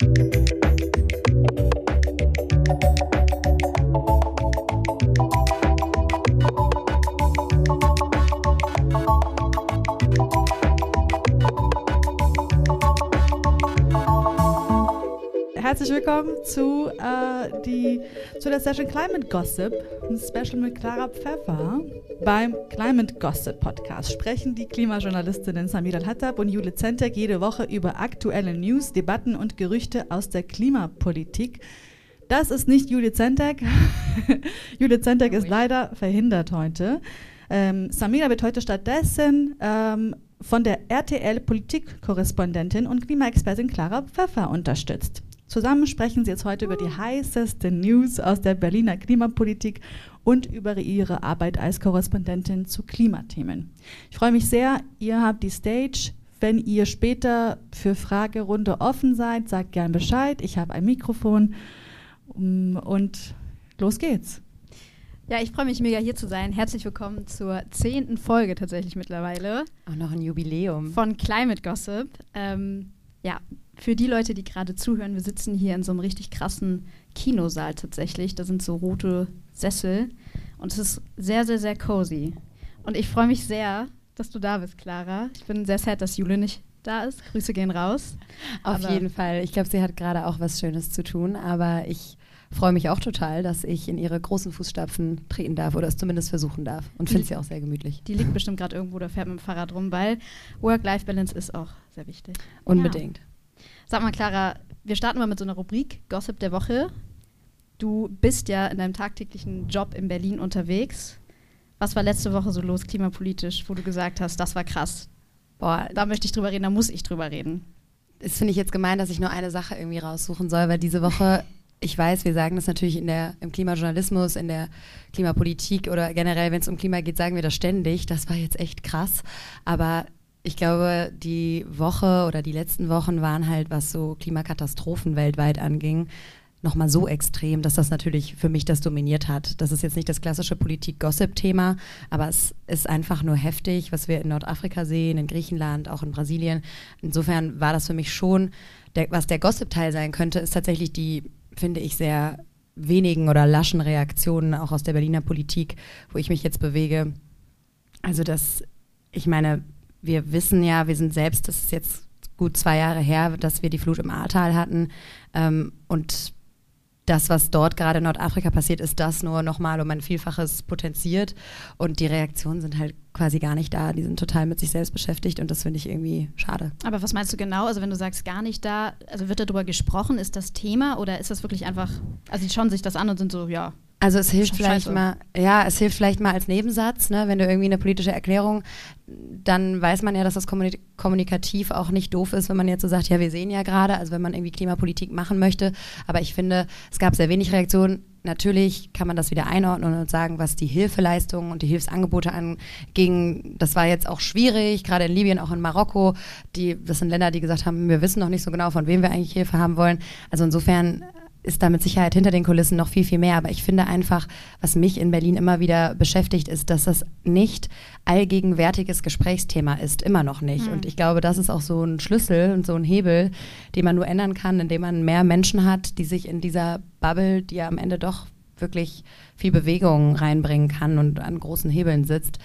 Thank you. Herzlich willkommen zu, äh, die, zu der Session Climate Gossip, ein Special mit Clara Pfeffer. Beim Climate Gossip Podcast sprechen die Klimajournalistinnen Samir Al-Hattab und Jule Zentek jede Woche über aktuelle News, Debatten und Gerüchte aus der Klimapolitik. Das ist nicht Jule Zentek. Jule Zentek ist leider verhindert heute. Ähm, Samira wird heute stattdessen ähm, von der RTL Politikkorrespondentin und Klimaexpertin Clara Pfeffer unterstützt. Zusammen sprechen sie jetzt heute über die heißesten News aus der Berliner Klimapolitik und über ihre Arbeit als Korrespondentin zu Klimathemen. Ich freue mich sehr, ihr habt die Stage. Wenn ihr später für Fragerunde offen seid, sagt gern Bescheid. Ich habe ein Mikrofon und los geht's. Ja, ich freue mich mega hier zu sein. Herzlich willkommen zur zehnten Folge tatsächlich mittlerweile. Auch noch ein Jubiläum. Von Climate Gossip. Ähm, ja, für die Leute, die gerade zuhören, wir sitzen hier in so einem richtig krassen Kinosaal tatsächlich. Da sind so rote Sessel und es ist sehr, sehr, sehr cozy. Und ich freue mich sehr, dass du da bist, Clara. Ich bin sehr sad, dass Jule nicht da ist. Grüße gehen raus. Auf aber jeden Fall. Ich glaube, sie hat gerade auch was Schönes zu tun, aber ich freue mich auch total, dass ich in ihre großen Fußstapfen treten darf oder es zumindest versuchen darf und finde sie auch sehr gemütlich. Die liegt bestimmt gerade irgendwo oder fährt mit dem Fahrrad rum, weil Work-Life-Balance ist auch sehr wichtig. Unbedingt. Ja. Sag mal, Clara, wir starten mal mit so einer Rubrik Gossip der Woche. Du bist ja in deinem tagtäglichen Job in Berlin unterwegs. Was war letzte Woche so los klimapolitisch, wo du gesagt hast, das war krass? Boah, da möchte ich drüber reden, da muss ich drüber reden. Das finde ich jetzt gemein, dass ich nur eine Sache irgendwie raussuchen soll, weil diese Woche ich weiß, wir sagen das natürlich in der, im Klimajournalismus, in der Klimapolitik oder generell, wenn es um Klima geht, sagen wir das ständig. Das war jetzt echt krass. Aber ich glaube, die Woche oder die letzten Wochen waren halt, was so Klimakatastrophen weltweit anging, nochmal so extrem, dass das natürlich für mich das dominiert hat. Das ist jetzt nicht das klassische Politik-Gossip-Thema, aber es ist einfach nur heftig, was wir in Nordafrika sehen, in Griechenland, auch in Brasilien. Insofern war das für mich schon, der, was der Gossip-Teil sein könnte, ist tatsächlich die finde ich, sehr wenigen oder laschen Reaktionen auch aus der Berliner Politik, wo ich mich jetzt bewege. Also das, ich meine, wir wissen ja, wir sind selbst, das ist jetzt gut zwei Jahre her, dass wir die Flut im Ahrtal hatten. Ähm, und das, was dort gerade in Nordafrika passiert, ist das nur nochmal um ein Vielfaches potenziert. Und die Reaktionen sind halt quasi gar nicht da. Die sind total mit sich selbst beschäftigt und das finde ich irgendwie schade. Aber was meinst du genau? Also wenn du sagst gar nicht da, also wird darüber gesprochen, ist das Thema oder ist das wirklich einfach, also die schauen sich das an und sind so, ja, also es hilft vielleicht Scheiße. mal, ja, es hilft vielleicht mal als Nebensatz, ne, wenn du irgendwie eine politische Erklärung, dann weiß man ja, dass das kommunikativ auch nicht doof ist, wenn man jetzt so sagt, ja, wir sehen ja gerade, also wenn man irgendwie Klimapolitik machen möchte. Aber ich finde, es gab sehr wenig Reaktionen. Natürlich kann man das wieder einordnen und sagen, was die Hilfeleistungen und die Hilfsangebote anging. Das war jetzt auch schwierig, gerade in Libyen, auch in Marokko. Die, das sind Länder, die gesagt haben, wir wissen noch nicht so genau, von wem wir eigentlich Hilfe haben wollen. Also insofern ist da mit Sicherheit hinter den Kulissen noch viel, viel mehr. Aber ich finde einfach, was mich in Berlin immer wieder beschäftigt, ist, dass das nicht allgegenwärtiges Gesprächsthema ist. Immer noch nicht. Mhm. Und ich glaube, das ist auch so ein Schlüssel und so ein Hebel, den man nur ändern kann, indem man mehr Menschen hat, die sich in dieser Bubble, die ja am Ende doch wirklich viel Bewegung reinbringen kann und an großen Hebeln sitzt,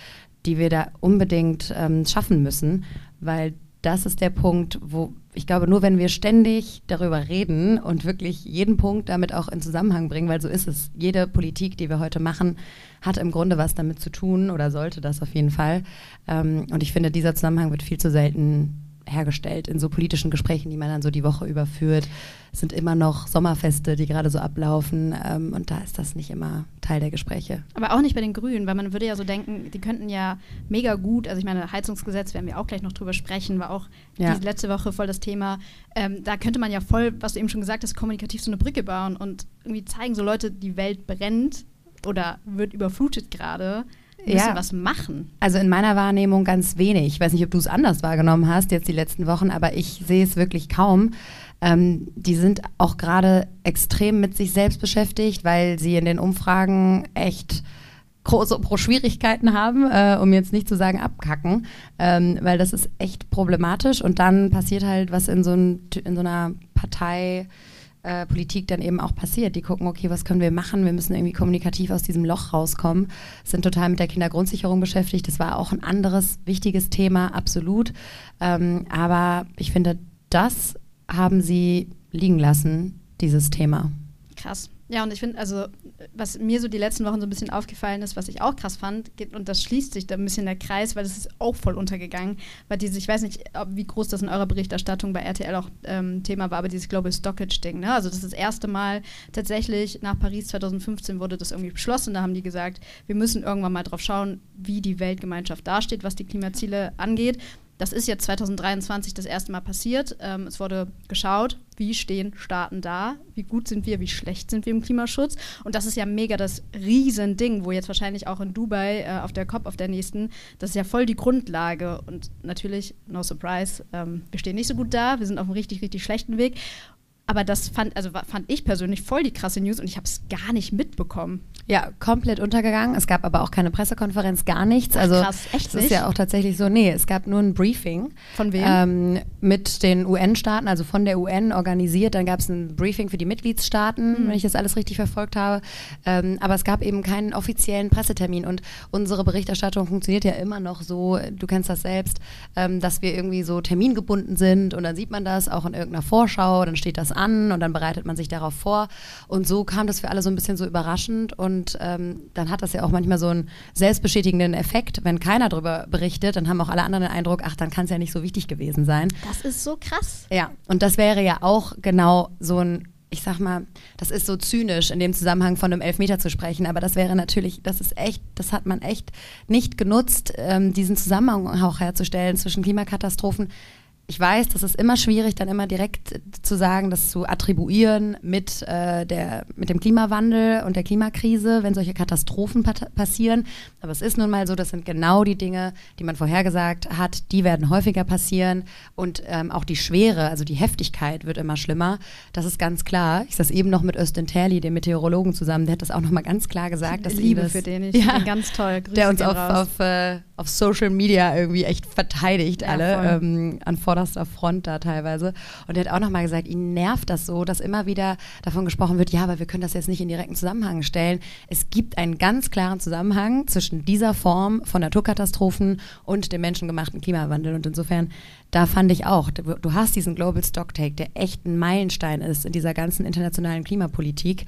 die wir da unbedingt ähm, schaffen müssen, weil das ist der Punkt, wo ich glaube, nur wenn wir ständig darüber reden und wirklich jeden Punkt damit auch in Zusammenhang bringen, weil so ist es. Jede Politik, die wir heute machen, hat im Grunde was damit zu tun oder sollte das auf jeden Fall. Ähm, und ich finde, dieser Zusammenhang wird viel zu selten hergestellt in so politischen Gesprächen, die man dann so die Woche überführt. Es sind immer noch Sommerfeste, die gerade so ablaufen ähm, und da ist das nicht immer Teil der Gespräche. Aber auch nicht bei den Grünen, weil man würde ja so denken, die könnten ja mega gut, also ich meine, Heizungsgesetz werden wir auch gleich noch drüber sprechen, war auch ja. die letzte Woche voll das Thema. Ähm, da könnte man ja voll, was du eben schon gesagt hast, kommunikativ so eine Brücke bauen und irgendwie zeigen, so Leute, die Welt brennt oder wird überflutet gerade müssen ja. was machen. Also in meiner Wahrnehmung ganz wenig. Ich weiß nicht, ob du es anders wahrgenommen hast jetzt die letzten Wochen, aber ich sehe es wirklich kaum. Ähm, die sind auch gerade extrem mit sich selbst beschäftigt, weil sie in den Umfragen echt große Schwierigkeiten haben, äh, um jetzt nicht zu sagen abkacken, ähm, weil das ist echt problematisch und dann passiert halt, was in so, ein, in so einer Partei äh, Politik dann eben auch passiert. Die gucken, okay, was können wir machen? Wir müssen irgendwie kommunikativ aus diesem Loch rauskommen. Sind total mit der Kindergrundsicherung beschäftigt. Das war auch ein anderes wichtiges Thema, absolut. Ähm, aber ich finde, das haben sie liegen lassen, dieses Thema. Krass. Ja, und ich finde, also, was mir so die letzten Wochen so ein bisschen aufgefallen ist, was ich auch krass fand, und das schließt sich da ein bisschen der Kreis, weil das ist auch voll untergegangen, weil diese, ich weiß nicht, wie groß das in eurer Berichterstattung bei RTL auch ähm, Thema war, aber dieses Global Stockage-Ding, ne? Also, das ist das erste Mal tatsächlich nach Paris 2015 wurde das irgendwie beschlossen. Da haben die gesagt, wir müssen irgendwann mal drauf schauen, wie die Weltgemeinschaft dasteht, was die Klimaziele angeht. Das ist jetzt 2023 das erste Mal passiert. Ähm, es wurde geschaut, wie stehen Staaten da, wie gut sind wir, wie schlecht sind wir im Klimaschutz. Und das ist ja mega das Riesending, wo jetzt wahrscheinlich auch in Dubai äh, auf der COP, auf der nächsten, das ist ja voll die Grundlage. Und natürlich, no surprise, ähm, wir stehen nicht so gut da, wir sind auf einem richtig, richtig schlechten Weg. Aber das fand, also fand ich persönlich voll die krasse News und ich habe es gar nicht mitbekommen. Ja, komplett untergegangen. Es gab aber auch keine Pressekonferenz, gar nichts. Also krass, echt es ist ja auch tatsächlich so, nee, es gab nur ein Briefing. Von wem? Ähm, mit den UN-Staaten, also von der UN organisiert. Dann gab es ein Briefing für die Mitgliedstaaten, mhm. wenn ich das alles richtig verfolgt habe. Ähm, aber es gab eben keinen offiziellen Pressetermin. Und unsere Berichterstattung funktioniert ja immer noch so, du kennst das selbst, ähm, dass wir irgendwie so termingebunden sind und dann sieht man das auch in irgendeiner Vorschau, dann steht das an und dann bereitet man sich darauf vor. Und so kam das für alle so ein bisschen so überraschend und ähm, dann hat das ja auch manchmal so einen selbstbestätigenden Effekt. Wenn keiner darüber berichtet, dann haben auch alle anderen den Eindruck, ach, dann kann es ja nicht so wichtig gewesen sein. Das ist so krass. Ja, und das wäre ja auch genau so ein ich sag mal, das ist so zynisch, in dem Zusammenhang von einem Elfmeter zu sprechen, aber das wäre natürlich, das ist echt, das hat man echt nicht genutzt, ähm, diesen Zusammenhang auch herzustellen zwischen Klimakatastrophen ich weiß, das ist immer schwierig, dann immer direkt zu sagen, das zu attribuieren mit, äh, der, mit dem Klimawandel und der Klimakrise, wenn solche Katastrophen passieren. Aber es ist nun mal so, das sind genau die Dinge, die man vorhergesagt hat, die werden häufiger passieren und ähm, auch die Schwere, also die Heftigkeit wird immer schlimmer. Das ist ganz klar. Ich saß eben noch mit Östin Terli, dem Meteorologen, zusammen, der hat das auch nochmal ganz klar gesagt. Dass Liebe für den, ich ja, ganz toll. Grüße der uns auf, auf, äh, auf, Social Media irgendwie echt verteidigt, ja, alle ähm, an vorderster Front da teilweise. Und er hat auch nochmal gesagt, ihn nervt das so, dass immer wieder davon gesprochen wird, ja, aber wir können das jetzt nicht in direkten Zusammenhang stellen. Es gibt einen ganz klaren Zusammenhang zwischen dieser Form von Naturkatastrophen und dem menschengemachten Klimawandel. Und insofern, da fand ich auch, du hast diesen Global Stocktake, der echt ein Meilenstein ist in dieser ganzen internationalen Klimapolitik.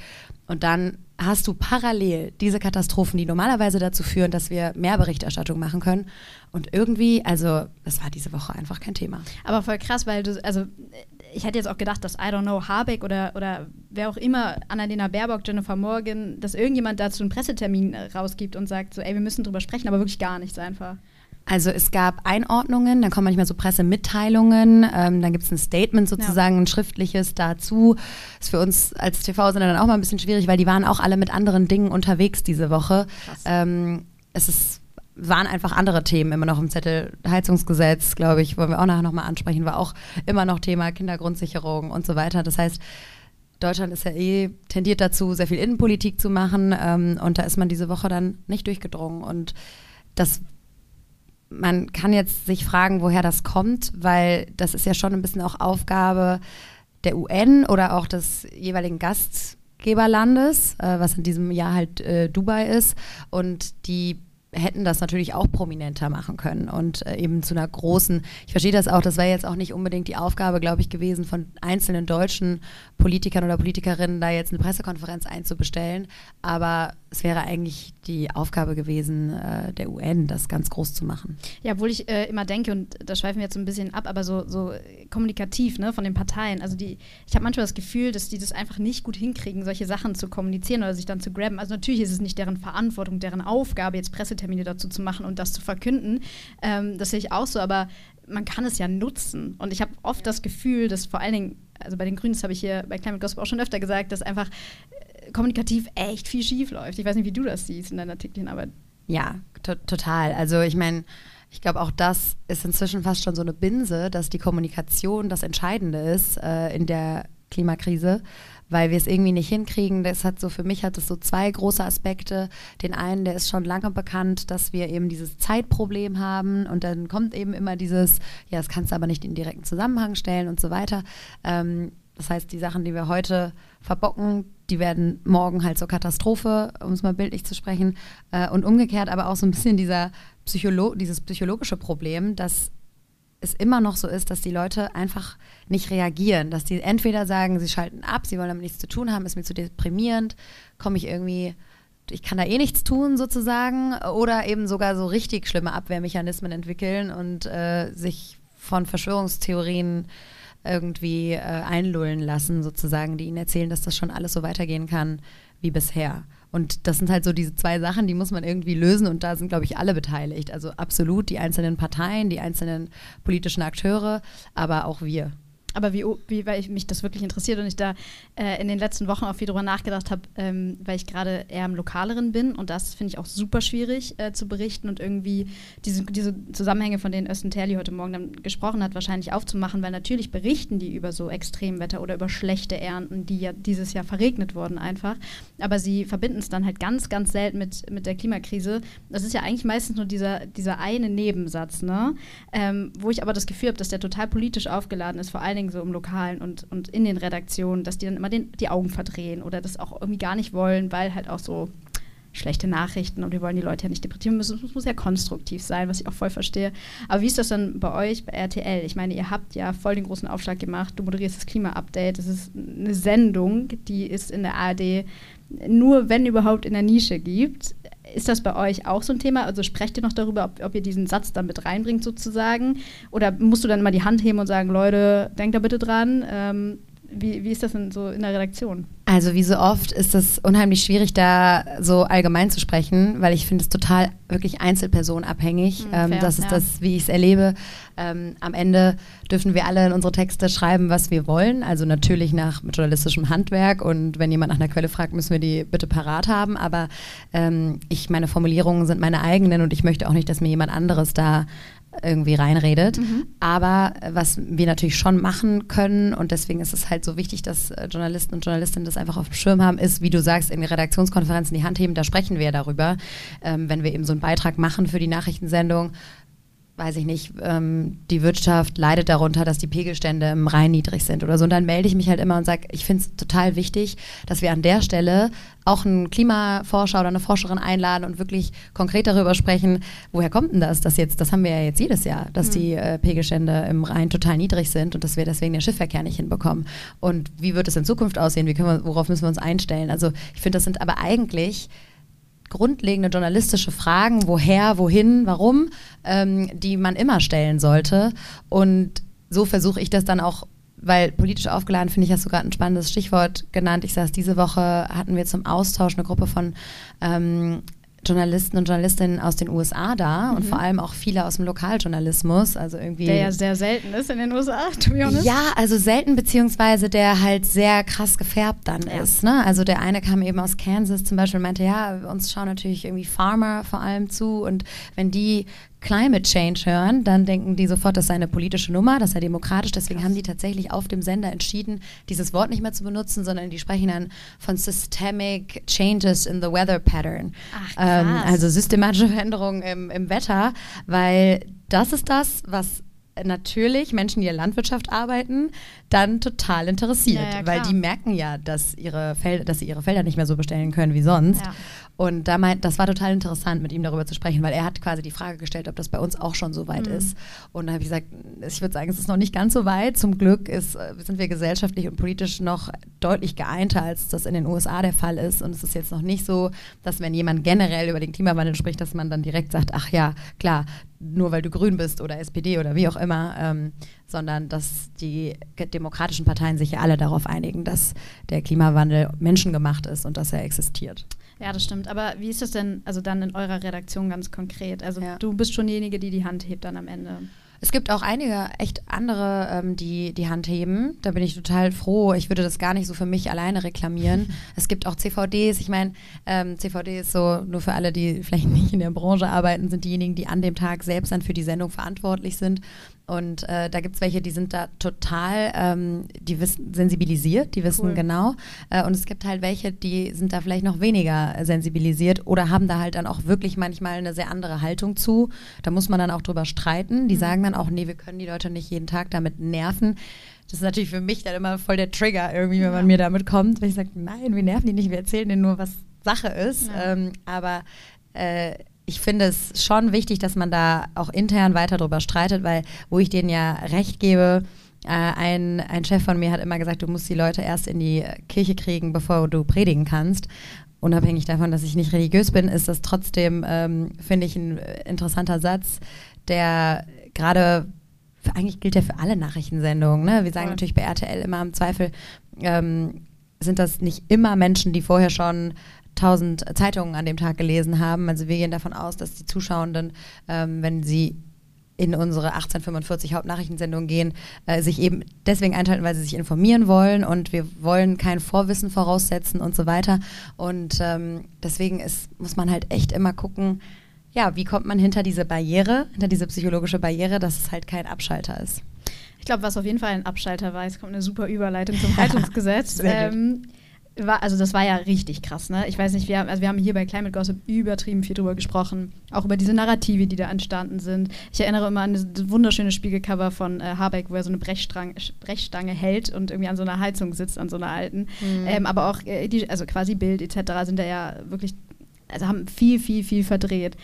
Und dann hast du parallel diese Katastrophen, die normalerweise dazu führen, dass wir mehr Berichterstattung machen können. Und irgendwie, also, das war diese Woche einfach kein Thema. Aber voll krass, weil du, also, ich hätte jetzt auch gedacht, dass, I don't know, Habeck oder, oder wer auch immer, Annalena Baerbock, Jennifer Morgan, dass irgendjemand dazu einen Pressetermin rausgibt und sagt so, ey, wir müssen drüber sprechen, aber wirklich gar nichts einfach. Also es gab Einordnungen, dann kommen manchmal so Pressemitteilungen, ähm, dann gibt es ein Statement sozusagen, ja. ein schriftliches dazu. Ist für uns als TV-Sender dann auch mal ein bisschen schwierig, weil die waren auch alle mit anderen Dingen unterwegs diese Woche. Ähm, es ist, waren einfach andere Themen immer noch im Zettel. Heizungsgesetz, glaube ich, wollen wir auch nachher nochmal ansprechen, war auch immer noch Thema Kindergrundsicherung und so weiter. Das heißt, Deutschland ist ja eh tendiert dazu, sehr viel Innenpolitik zu machen ähm, und da ist man diese Woche dann nicht durchgedrungen und das man kann jetzt sich fragen, woher das kommt, weil das ist ja schon ein bisschen auch Aufgabe der UN oder auch des jeweiligen Gastgeberlandes, äh, was in diesem Jahr halt äh, Dubai ist. Und die hätten das natürlich auch prominenter machen können und äh, eben zu einer großen, ich verstehe das auch, das wäre jetzt auch nicht unbedingt die Aufgabe, glaube ich, gewesen von einzelnen deutschen Politikern oder Politikerinnen, da jetzt eine Pressekonferenz einzubestellen, aber es wäre eigentlich die Aufgabe gewesen, äh, der UN das ganz groß zu machen. Ja, obwohl ich äh, immer denke, und da schweifen wir jetzt ein bisschen ab, aber so, so kommunikativ ne, von den Parteien, also die, ich habe manchmal das Gefühl, dass die das einfach nicht gut hinkriegen, solche Sachen zu kommunizieren oder sich dann zu grabben. Also natürlich ist es nicht deren Verantwortung, deren Aufgabe, jetzt Pressetermine dazu zu machen und das zu verkünden. Ähm, das sehe ich auch so, aber man kann es ja nutzen. Und ich habe oft das Gefühl, dass vor allen Dingen, also bei den Grünen, das habe ich hier bei Climate Gospel auch schon öfter gesagt, dass einfach kommunikativ echt viel schief läuft. Ich weiß nicht, wie du das siehst in deiner Artikelarbeit. Ja, to total. Also ich meine, ich glaube, auch das ist inzwischen fast schon so eine Binse, dass die Kommunikation das Entscheidende ist äh, in der Klimakrise weil wir es irgendwie nicht hinkriegen. Das hat so für mich hat es so zwei große Aspekte. Den einen, der ist schon lange bekannt, dass wir eben dieses Zeitproblem haben und dann kommt eben immer dieses, ja, das kannst du aber nicht in direkten Zusammenhang stellen und so weiter. Ähm, Das heißt, die Sachen, die wir heute verbocken, die werden morgen halt zur Katastrophe, um es mal bildlich zu sprechen. Äh, und umgekehrt aber auch so ein bisschen dieser Psycholo dieses psychologische Problem, dass es immer noch so ist, dass die Leute einfach nicht reagieren, dass die entweder sagen, sie schalten ab, sie wollen damit nichts zu tun haben, ist mir zu deprimierend, komme ich irgendwie, ich kann da eh nichts tun sozusagen, oder eben sogar so richtig schlimme Abwehrmechanismen entwickeln und äh, sich von Verschwörungstheorien irgendwie äh, einlullen lassen, sozusagen, die ihnen erzählen, dass das schon alles so weitergehen kann wie bisher. Und das sind halt so diese zwei Sachen, die muss man irgendwie lösen und da sind, glaube ich, alle beteiligt. Also absolut die einzelnen Parteien, die einzelnen politischen Akteure, aber auch wir. Aber wie, wie, weil ich mich das wirklich interessiert und ich da äh, in den letzten Wochen auch viel drüber nachgedacht habe, ähm, weil ich gerade eher im Lokaleren bin und das finde ich auch super schwierig äh, zu berichten und irgendwie diese, diese Zusammenhänge, von denen Östen Terli heute Morgen dann gesprochen hat, wahrscheinlich aufzumachen, weil natürlich berichten die über so Extremwetter oder über schlechte Ernten, die ja dieses Jahr verregnet wurden einfach, aber sie verbinden es dann halt ganz, ganz selten mit, mit der Klimakrise. Das ist ja eigentlich meistens nur dieser, dieser eine Nebensatz, ne? Ähm, wo ich aber das Gefühl habe, dass der total politisch aufgeladen ist, vor allen Dingen Dingen so im Lokalen und, und in den Redaktionen, dass die dann immer den, die Augen verdrehen oder das auch irgendwie gar nicht wollen, weil halt auch so schlechte Nachrichten und wir wollen die Leute ja nicht deprimieren müssen. Es muss ja konstruktiv sein, was ich auch voll verstehe. Aber wie ist das dann bei euch, bei RTL? Ich meine, ihr habt ja voll den großen Aufschlag gemacht. Du moderierst das Klima-Update. Das ist eine Sendung, die ist in der ARD nur, wenn überhaupt, in der Nische gibt. Ist das bei euch auch so ein Thema? Also sprecht ihr noch darüber, ob, ob ihr diesen Satz dann mit reinbringt sozusagen? Oder musst du dann immer die Hand heben und sagen, Leute, denkt da bitte dran? Ähm, wie, wie ist das denn so in der Redaktion? Also wie so oft ist es unheimlich schwierig, da so allgemein zu sprechen, weil ich finde es total wirklich einzelpersonabhängig. Mhm, ähm, das ist ja. das, wie ich es erlebe. Ähm, am Ende dürfen wir alle in unsere Texte schreiben, was wir wollen. Also natürlich nach journalistischem Handwerk und wenn jemand nach einer Quelle fragt, müssen wir die bitte parat haben. Aber ähm, ich, meine Formulierungen sind meine eigenen und ich möchte auch nicht, dass mir jemand anderes da irgendwie reinredet. Mhm. Aber was wir natürlich schon machen können, und deswegen ist es halt so wichtig, dass äh, Journalisten und Journalistinnen das einfach auf dem Schirm haben, ist, wie du sagst, in Redaktionskonferenzen die Hand heben, da sprechen wir darüber. Ähm, wenn wir eben so einen Beitrag machen für die Nachrichtensendung, weiß ich nicht, ähm, die Wirtschaft leidet darunter, dass die Pegelstände im Rhein niedrig sind oder so. Und dann melde ich mich halt immer und sage, ich finde es total wichtig, dass wir an der Stelle auch einen Klimaforscher oder eine Forscherin einladen und wirklich konkret darüber sprechen, woher kommt denn das, das jetzt, das haben wir ja jetzt jedes Jahr, dass mhm. die äh, Pegelstände im Rhein total niedrig sind und dass wir deswegen den Schiffverkehr nicht hinbekommen. Und wie wird es in Zukunft aussehen? Wie können wir, worauf müssen wir uns einstellen? Also ich finde, das sind aber eigentlich grundlegende journalistische Fragen, woher, wohin, warum, ähm, die man immer stellen sollte. Und so versuche ich das dann auch weil politisch aufgeladen finde ich, hast du gerade ein spannendes Stichwort genannt. Ich saß diese Woche, hatten wir zum Austausch eine Gruppe von ähm, Journalisten und Journalistinnen aus den USA da mhm. und vor allem auch viele aus dem Lokaljournalismus. Also irgendwie. Der ja sehr selten ist in den USA, to be honest. Ja, also selten, beziehungsweise der halt sehr krass gefärbt dann ja. ist. Ne? Also der eine kam eben aus Kansas zum Beispiel und meinte, ja, uns schauen natürlich irgendwie Farmer vor allem zu und wenn die Climate Change hören, dann denken die sofort, das sei eine politische Nummer, das sei demokratisch. Deswegen haben die tatsächlich auf dem Sender entschieden, dieses Wort nicht mehr zu benutzen, sondern die sprechen dann von Systemic Changes in the Weather Pattern. Ach, ähm, also systematische Veränderungen im, im Wetter, weil das ist das, was natürlich Menschen, die in der Landwirtschaft arbeiten, dann total interessiert, ja, ja, weil die merken ja, dass, ihre Felder, dass sie ihre Felder nicht mehr so bestellen können wie sonst. Ja. Und da meint, das war total interessant, mit ihm darüber zu sprechen, weil er hat quasi die Frage gestellt, ob das bei uns auch schon so weit mhm. ist. Und da habe ich gesagt, ich würde sagen, es ist noch nicht ganz so weit. Zum Glück ist, äh, sind wir gesellschaftlich und politisch noch deutlich geeinter, als das in den USA der Fall ist. Und es ist jetzt noch nicht so, dass wenn jemand generell über den Klimawandel spricht, dass man dann direkt sagt, ach ja, klar, nur weil du grün bist oder SPD oder wie auch immer, ähm, sondern dass die demokratischen Parteien sich ja alle darauf einigen, dass der Klimawandel menschengemacht ist und dass er existiert. Ja, das stimmt. Aber wie ist das denn, also dann in eurer Redaktion ganz konkret? Also ja. du bist schon diejenige, die die Hand hebt dann am Ende. Es gibt auch einige echt andere, ähm, die die Hand heben. Da bin ich total froh. Ich würde das gar nicht so für mich alleine reklamieren. es gibt auch CVDs. Ich meine, ähm, CVD ist so, nur für alle, die vielleicht nicht in der Branche arbeiten, sind diejenigen, die an dem Tag selbst dann für die Sendung verantwortlich sind. Und äh, da gibt es welche, die sind da total, ähm, die wissen sensibilisiert, die wissen cool. genau. Äh, und es gibt halt welche, die sind da vielleicht noch weniger sensibilisiert oder haben da halt dann auch wirklich manchmal eine sehr andere Haltung zu. Da muss man dann auch drüber streiten. Die mhm. sagen dann auch, nee, wir können die Leute nicht jeden Tag damit nerven. das ist natürlich für mich dann immer voll der Trigger irgendwie, wenn man mir damit kommt, wenn ich sage, nein, wir nerven die nicht, wir erzählen denen nur, was Sache ist. Ja. Ähm, aber äh, ich finde es schon wichtig, dass man da auch intern weiter drüber streitet, weil wo ich denen ja recht gebe, äh, ein, ein Chef von mir hat immer gesagt, du musst die Leute erst in die Kirche kriegen, bevor du predigen kannst. Unabhängig davon, dass ich nicht religiös bin, ist das trotzdem, ähm, finde ich, ein interessanter Satz, der gerade eigentlich gilt ja für alle Nachrichtensendungen. Ne? Wir sagen ja. natürlich bei RTL immer im Zweifel, ähm, sind das nicht immer Menschen, die vorher schon tausend Zeitungen an dem Tag gelesen haben. Also wir gehen davon aus, dass die Zuschauenden, ähm, wenn sie in unsere 1845 Hauptnachrichtensendung gehen, äh, sich eben deswegen einschalten, weil sie sich informieren wollen und wir wollen kein Vorwissen voraussetzen und so weiter. Und ähm, deswegen ist, muss man halt echt immer gucken, ja, wie kommt man hinter diese Barriere, hinter diese psychologische Barriere, dass es halt kein Abschalter ist. Ich glaube, was auf jeden Fall ein Abschalter war, es kommt eine super Überleitung zum Heizungsgesetz. ähm, war, also das war ja richtig krass, ne? Ich weiß nicht, wir haben, also wir haben hier bei Climate Gossip übertrieben viel drüber gesprochen, auch über diese Narrative, die da entstanden sind. Ich erinnere immer an das wunderschöne Spiegelcover von äh, Habeck, wo er so eine Brechstange, Brechstange hält und irgendwie an so einer Heizung sitzt, an so einer alten. Mhm. Ähm, aber auch äh, die, also quasi Bild etc. sind da ja wirklich, also haben viel, viel, viel verdreht.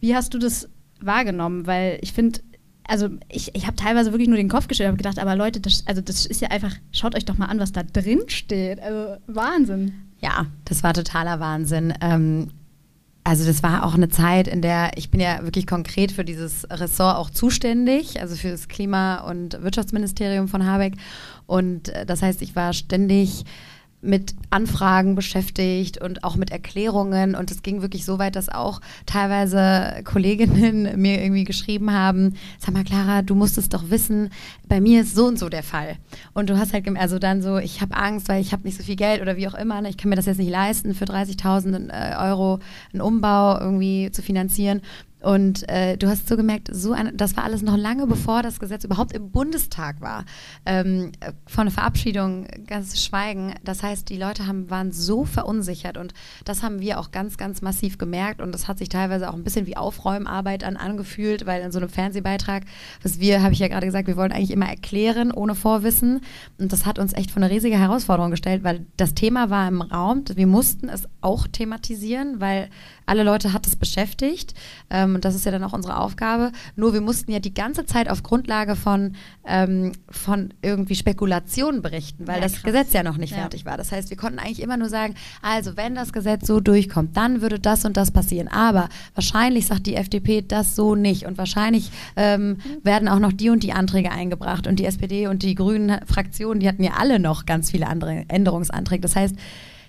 Wie hast du das wahrgenommen? Weil ich finde, also ich, ich habe teilweise wirklich nur den Kopf geschüttelt und gedacht, aber Leute, das, also das ist ja einfach, schaut euch doch mal an, was da drin steht. Also Wahnsinn. Ja, das war totaler Wahnsinn. Ähm, also das war auch eine Zeit, in der ich bin ja wirklich konkret für dieses Ressort auch zuständig, also für das Klima- und Wirtschaftsministerium von Habeck. Und äh, das heißt, ich war ständig mit Anfragen beschäftigt und auch mit Erklärungen. Und es ging wirklich so weit, dass auch teilweise Kolleginnen mir irgendwie geschrieben haben, sag mal, Clara, du musst es doch wissen, bei mir ist so und so der Fall. Und du hast halt, also dann so, ich habe Angst, weil ich habe nicht so viel Geld oder wie auch immer, ne? ich kann mir das jetzt nicht leisten, für 30.000 äh, Euro einen Umbau irgendwie zu finanzieren. Und äh, du hast so gemerkt, so ein, das war alles noch lange bevor das Gesetz überhaupt im Bundestag war. Ähm, von der Verabschiedung ganz schweigen. Das heißt, die Leute haben, waren so verunsichert und das haben wir auch ganz, ganz massiv gemerkt und das hat sich teilweise auch ein bisschen wie Aufräumarbeit an angefühlt, weil in so einem Fernsehbeitrag, was wir, habe ich ja gerade gesagt, wir wollen eigentlich immer erklären ohne Vorwissen und das hat uns echt vor eine riesige Herausforderung gestellt, weil das Thema war im Raum, wir mussten es auch thematisieren, weil alle Leute hat es beschäftigt ähm, und das ist ja dann auch unsere Aufgabe. Nur wir mussten ja die ganze Zeit auf Grundlage von, ähm, von irgendwie Spekulationen berichten, weil ja, das Gesetz ja noch nicht ja. fertig war. Das heißt, wir konnten eigentlich immer nur sagen, also wenn das Gesetz so durchkommt, dann würde das und das passieren. Aber wahrscheinlich sagt die FDP das so nicht und wahrscheinlich ähm, werden auch noch die und die Anträge eingebracht und die SPD und die grünen Fraktionen, die hatten ja alle noch ganz viele andere Änderungsanträge. Das heißt,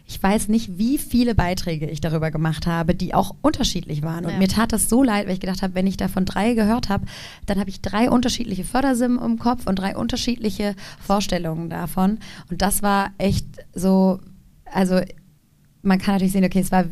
ich weiß nicht, wie viele Beiträge ich darüber gemacht habe, die auch unterschiedlich waren. Und ja. mir tat das so leid, weil ich gedacht habe, wenn ich davon drei gehört habe, dann habe ich drei unterschiedliche Fördersimmen im Kopf und drei unterschiedliche Vorstellungen davon. Und das war echt so, also man kann natürlich sehen, okay, es war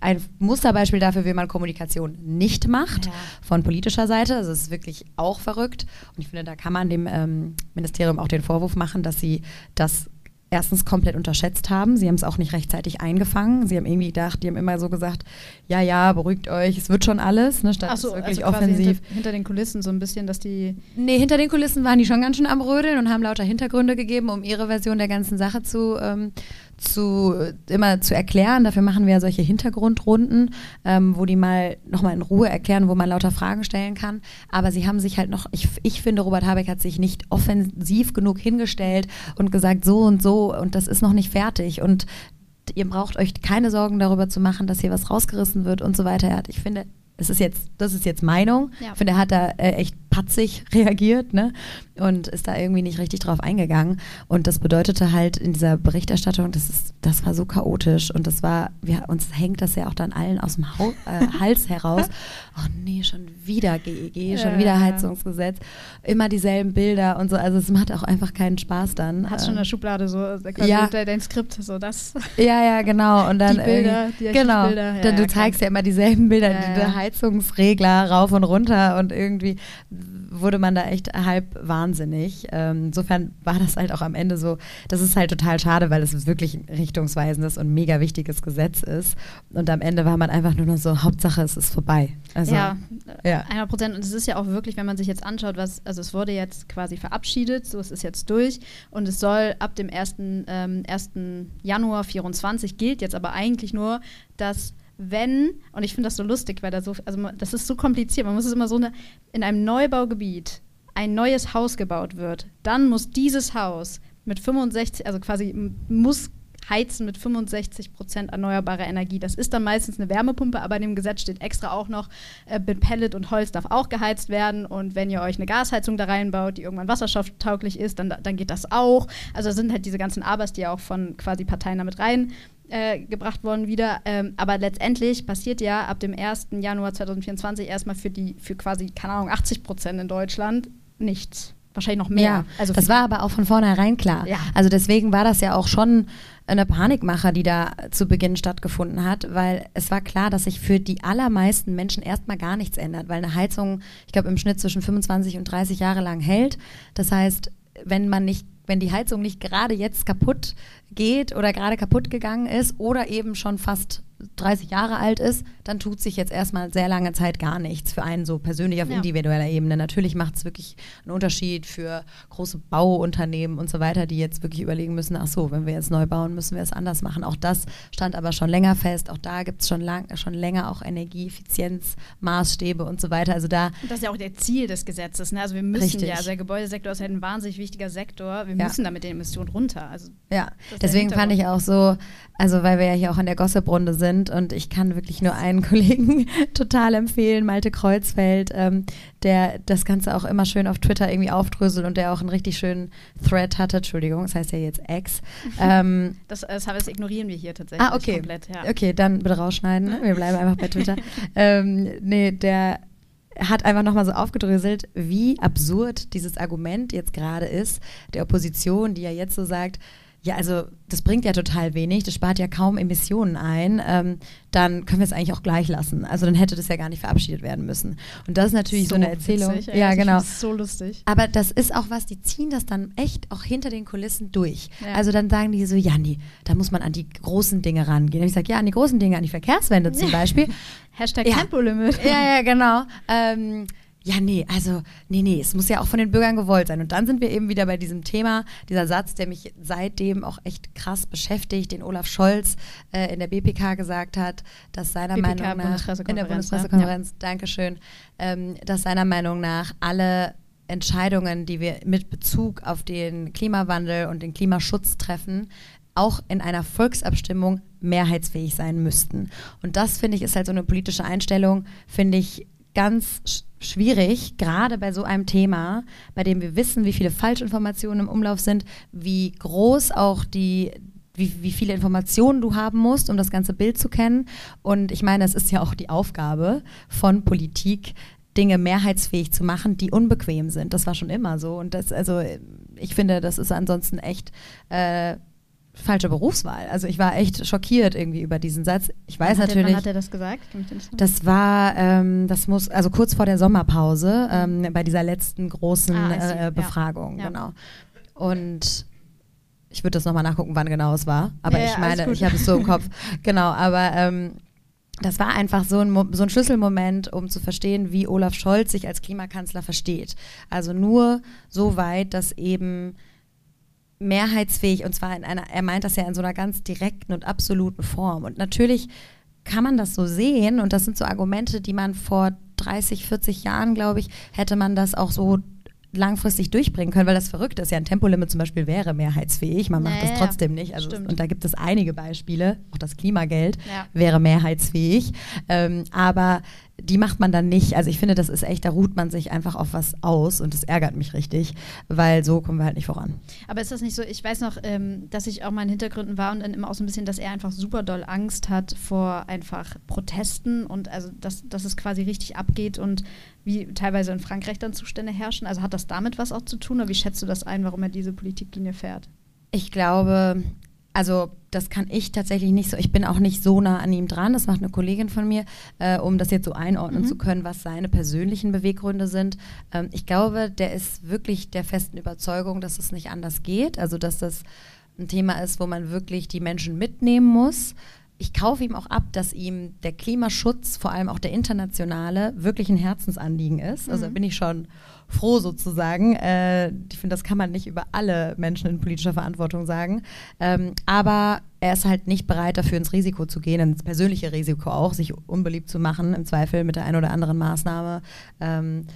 ein Musterbeispiel dafür, wie man Kommunikation nicht macht, ja. von politischer Seite. Also es ist wirklich auch verrückt. Und ich finde, da kann man dem ähm, Ministerium auch den Vorwurf machen, dass sie das erstens komplett unterschätzt haben. Sie haben es auch nicht rechtzeitig eingefangen. Sie haben irgendwie gedacht, die haben immer so gesagt, ja, ja, beruhigt euch, es wird schon alles, ne, statt Ach so, wirklich also offensiv. Hinter, hinter, den Kulissen so ein bisschen, dass die... Nee, hinter den Kulissen waren die schon ganz schön am Rödeln und haben lauter Hintergründe gegeben, um ihre Version der ganzen Sache zu, ähm, zu immer zu erklären. Dafür machen wir ja solche Hintergrundrunden, ähm, wo die mal nochmal in Ruhe erklären, wo man lauter Fragen stellen kann. Aber sie haben sich halt noch, ich, ich finde, Robert Habeck hat sich nicht offensiv genug hingestellt und gesagt, so und so und das ist noch nicht fertig. Und ihr braucht euch keine Sorgen darüber zu machen, dass hier was rausgerissen wird und so weiter. Ich finde, es ist jetzt, das ist jetzt Meinung. Ja. Ich finde, er hat da äh, echt patzig reagiert, ne? Und ist da irgendwie nicht richtig drauf eingegangen. Und das bedeutete halt in dieser Berichterstattung, das ist, das war so chaotisch und das war, wir, uns hängt das ja auch dann allen aus dem Hau, äh, Hals heraus. Oh nee, schon wieder GEG, e schon ja. wieder Heizungsgesetz, immer dieselben Bilder und so. Also es macht auch einfach keinen Spaß dann. Hast schon eine Schublade so, äh, ja. dein Skript, so das. Ja, ja, genau. Und dann die Bilder, die genau. Bilder. Ja, du zeigst ja immer dieselben Bilder, ja, die Heizungsregler rauf und runter und irgendwie wurde man da echt halb wahnsinnig. Ähm, insofern war das halt auch am Ende so, das ist halt total schade, weil es wirklich ein richtungsweisendes und mega wichtiges Gesetz ist. Und am Ende war man einfach nur noch so, Hauptsache es ist vorbei. Also, ja, ja, 100 Prozent. Und es ist ja auch wirklich, wenn man sich jetzt anschaut, was, also es wurde jetzt quasi verabschiedet, so es ist jetzt durch und es soll ab dem 1. Ähm, 1. Januar 24 gilt jetzt aber eigentlich nur, dass wenn, und ich finde das so lustig, weil da so, also das ist so kompliziert, man muss es immer so eine, in einem Neubaugebiet ein neues Haus gebaut wird, dann muss dieses Haus mit 65, also quasi muss heizen mit 65 Prozent erneuerbarer Energie. Das ist dann meistens eine Wärmepumpe, aber in dem Gesetz steht extra auch noch, äh, mit Pellet und Holz darf auch geheizt werden. Und wenn ihr euch eine Gasheizung da reinbaut, die irgendwann wasserstofftauglich ist, dann, dann geht das auch. Also sind halt diese ganzen Abers, die auch von quasi Parteien damit rein äh, gebracht worden wieder. Ähm, aber letztendlich passiert ja ab dem 1. Januar 2024 erstmal für die, für quasi, keine Ahnung, 80 Prozent in Deutschland nichts. Wahrscheinlich noch mehr. Ja, also das war aber auch von vornherein klar. Ja. Also deswegen war das ja auch schon eine Panikmache, die da zu Beginn stattgefunden hat, weil es war klar, dass sich für die allermeisten Menschen erstmal gar nichts ändert, weil eine Heizung, ich glaube, im Schnitt zwischen 25 und 30 Jahre lang hält. Das heißt, wenn man nicht wenn die Heizung nicht gerade jetzt kaputt geht oder gerade kaputt gegangen ist oder eben schon fast 30 Jahre alt ist, dann tut sich jetzt erstmal sehr lange Zeit gar nichts für einen so persönlich auf ja. individueller Ebene. Natürlich macht es wirklich einen Unterschied für große Bauunternehmen und so weiter, die jetzt wirklich überlegen müssen, ach so, wenn wir jetzt neu bauen, müssen wir es anders machen. Auch das stand aber schon länger fest. Auch da gibt es schon, lang, schon länger auch Energieeffizienzmaßstäbe und so weiter. Also da das ist ja auch der Ziel des Gesetzes. Ne? Also wir müssen richtig. ja, also der Gebäudesektor ist halt ein wahnsinnig wichtiger Sektor. Wir ja. müssen da mit den Emissionen runter. Also ja, deswegen fand ich auch so, also weil wir ja hier auch in der Gossip-Runde sind und ich kann wirklich nur einen Kollegen total empfehlen, Malte Kreuzfeld, ähm, der das Ganze auch immer schön auf Twitter irgendwie aufdröselt und der auch einen richtig schönen Thread hatte. Entschuldigung, das heißt ja jetzt X. Ähm, das, das, das, ignorieren wir hier tatsächlich ah, okay. komplett. Ja. Okay, dann bitte rausschneiden. Ne? Wir bleiben einfach bei Twitter. ähm, nee, der hat einfach nochmal so aufgedröselt, wie absurd dieses Argument jetzt gerade ist, der Opposition, die ja jetzt so sagt, ja, also das bringt ja total wenig, das spart ja kaum Emissionen ein, ähm, dann können wir es eigentlich auch gleich lassen. Also dann hätte das ja gar nicht verabschiedet werden müssen. Und das ist natürlich so, so eine Erzählung. Witzig, ja, genau. Das ist so lustig. Aber das ist auch was, die ziehen das dann echt auch hinter den Kulissen durch. Ja. Also dann sagen die so, ja, nee, da muss man an die großen Dinge rangehen. Und ich sage, ja, an die großen Dinge, an die Verkehrswende zum Beispiel. Hashtag ja. Tempolimit. Ja, ja, genau. Ähm, ja, nee, also, nee, nee, es muss ja auch von den Bürgern gewollt sein. Und dann sind wir eben wieder bei diesem Thema, dieser Satz, der mich seitdem auch echt krass beschäftigt, den Olaf Scholz äh, in der BPK gesagt hat, dass seiner BPK, Meinung nach, in der Bundespressekonferenz, ja. Dankeschön, ähm, dass seiner Meinung nach alle Entscheidungen, die wir mit Bezug auf den Klimawandel und den Klimaschutz treffen, auch in einer Volksabstimmung mehrheitsfähig sein müssten. Und das, finde ich, ist halt so eine politische Einstellung, finde ich ganz schwierig, gerade bei so einem Thema, bei dem wir wissen, wie viele Falschinformationen im Umlauf sind, wie groß auch die, wie, wie viele Informationen du haben musst, um das ganze Bild zu kennen. Und ich meine, es ist ja auch die Aufgabe von Politik, Dinge mehrheitsfähig zu machen, die unbequem sind. Das war schon immer so. Und das, also, ich finde, das ist ansonsten echt äh, falsche Berufswahl. Also ich war echt schockiert irgendwie über diesen Satz. Ich weiß wann natürlich. wann hat er das gesagt? Das war, ähm, das muss, also kurz vor der Sommerpause, ähm, bei dieser letzten großen ah, äh, Befragung, ja. genau. Und ich würde das nochmal nachgucken, wann genau es war. Aber ja, ich meine, ich habe es so im Kopf. genau, aber ähm, das war einfach so ein, so ein Schlüsselmoment, um zu verstehen, wie Olaf Scholz sich als Klimakanzler versteht. Also nur so weit, dass eben mehrheitsfähig und zwar in einer, er meint das ja in so einer ganz direkten und absoluten Form. Und natürlich kann man das so sehen und das sind so Argumente, die man vor 30, 40 Jahren, glaube ich, hätte man das auch so langfristig durchbringen können, weil das verrückt ist. Ja, ein Tempolimit zum Beispiel wäre mehrheitsfähig, man macht naja, das trotzdem nicht. Also und da gibt es einige Beispiele, auch das Klimageld ja. wäre mehrheitsfähig. Ähm, aber die macht man dann nicht. Also ich finde, das ist echt, da ruht man sich einfach auf was aus und das ärgert mich richtig, weil so kommen wir halt nicht voran. Aber ist das nicht so, ich weiß noch, ähm, dass ich auch mal in Hintergründen war und dann immer auch so ein bisschen, dass er einfach super doll Angst hat vor einfach Protesten und also, dass, dass es quasi richtig abgeht und wie teilweise in Frankreich dann Zustände herrschen. Also hat das damit was auch zu tun oder wie schätzt du das ein, warum er diese Politiklinie fährt? Ich glaube, also das kann ich tatsächlich nicht so. Ich bin auch nicht so nah an ihm dran. Das macht eine Kollegin von mir, äh, um das jetzt so einordnen mhm. zu können, was seine persönlichen Beweggründe sind. Ähm, ich glaube, der ist wirklich der festen Überzeugung, dass es nicht anders geht. Also, dass das ein Thema ist, wo man wirklich die Menschen mitnehmen muss. Ich kaufe ihm auch ab, dass ihm der Klimaschutz, vor allem auch der internationale, wirklich ein Herzensanliegen ist. Also mhm. bin ich schon froh sozusagen. Äh, ich finde, das kann man nicht über alle Menschen in politischer Verantwortung sagen. Ähm, aber er ist halt nicht bereit, dafür ins Risiko zu gehen, ins persönliche Risiko auch, sich unbeliebt zu machen, im Zweifel mit der einen oder anderen Maßnahme. Ähm,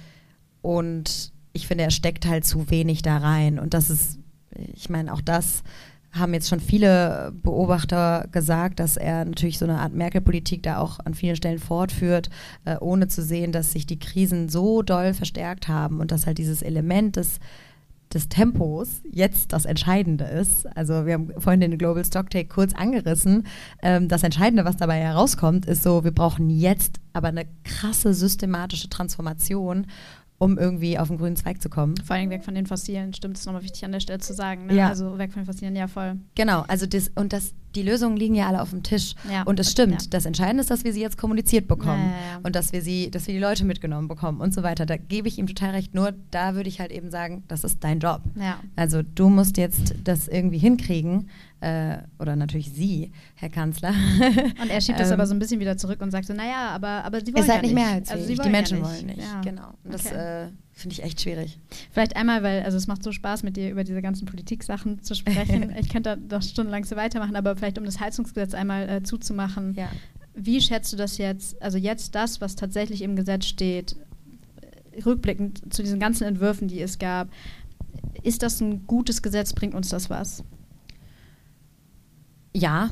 und ich finde, er steckt halt zu wenig da rein. Und das ist, ich meine, auch das haben jetzt schon viele Beobachter gesagt, dass er natürlich so eine Art Merkel-Politik da auch an vielen Stellen fortführt, äh, ohne zu sehen, dass sich die Krisen so doll verstärkt haben und dass halt dieses Element des, des Tempos jetzt das Entscheidende ist. Also wir haben vorhin den Global Stocktake kurz angerissen. Ähm, das Entscheidende, was dabei herauskommt, ist so, wir brauchen jetzt aber eine krasse systematische Transformation um irgendwie auf den grünen Zweig zu kommen. Vor allem weg von den Fossilen, stimmt, das ist nochmal wichtig an der Stelle zu sagen. Ne? Ja. Also weg von den Fossilen, ja voll. Genau, also das, und das, die Lösungen liegen ja alle auf dem Tisch. Ja. Und es stimmt. Ja. Das Entscheidende ist, dass wir sie jetzt kommuniziert bekommen ja, und dass wir sie, dass wir die Leute mitgenommen bekommen und so weiter. Da gebe ich ihm total recht. Nur da würde ich halt eben sagen, das ist dein Job. Also du musst jetzt das irgendwie hinkriegen, äh, oder natürlich Sie, Herr Kanzler. Und er schiebt das aber ähm, so ein bisschen wieder zurück und sagt so, naja, aber, aber Sie wollen ist halt nicht mehr als also Die Menschen wollen nicht, genau. Und das okay. äh, finde ich echt schwierig. Vielleicht einmal, weil also es macht so Spaß, mit dir über diese ganzen Politik-Sachen zu sprechen. ich könnte da doch stundenlang so weitermachen, aber vielleicht um das Heizungsgesetz einmal äh, zuzumachen. Ja. Wie schätzt du das jetzt, also jetzt das, was tatsächlich im Gesetz steht, rückblickend zu diesen ganzen Entwürfen, die es gab, ist das ein gutes Gesetz? Bringt uns das was? Ja,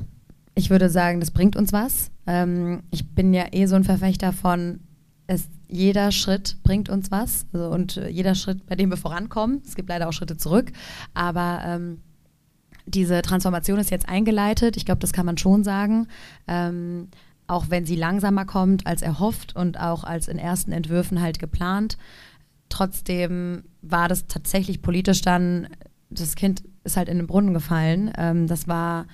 ich würde sagen, das bringt uns was. Ähm, ich bin ja eh so ein Verfechter von, es, jeder Schritt bringt uns was also, und äh, jeder Schritt, bei dem wir vorankommen. Es gibt leider auch Schritte zurück, aber ähm, diese Transformation ist jetzt eingeleitet. Ich glaube, das kann man schon sagen. Ähm, auch wenn sie langsamer kommt als erhofft und auch als in ersten Entwürfen halt geplant. Trotzdem war das tatsächlich politisch dann, das Kind ist halt in den Brunnen gefallen. Ähm, das war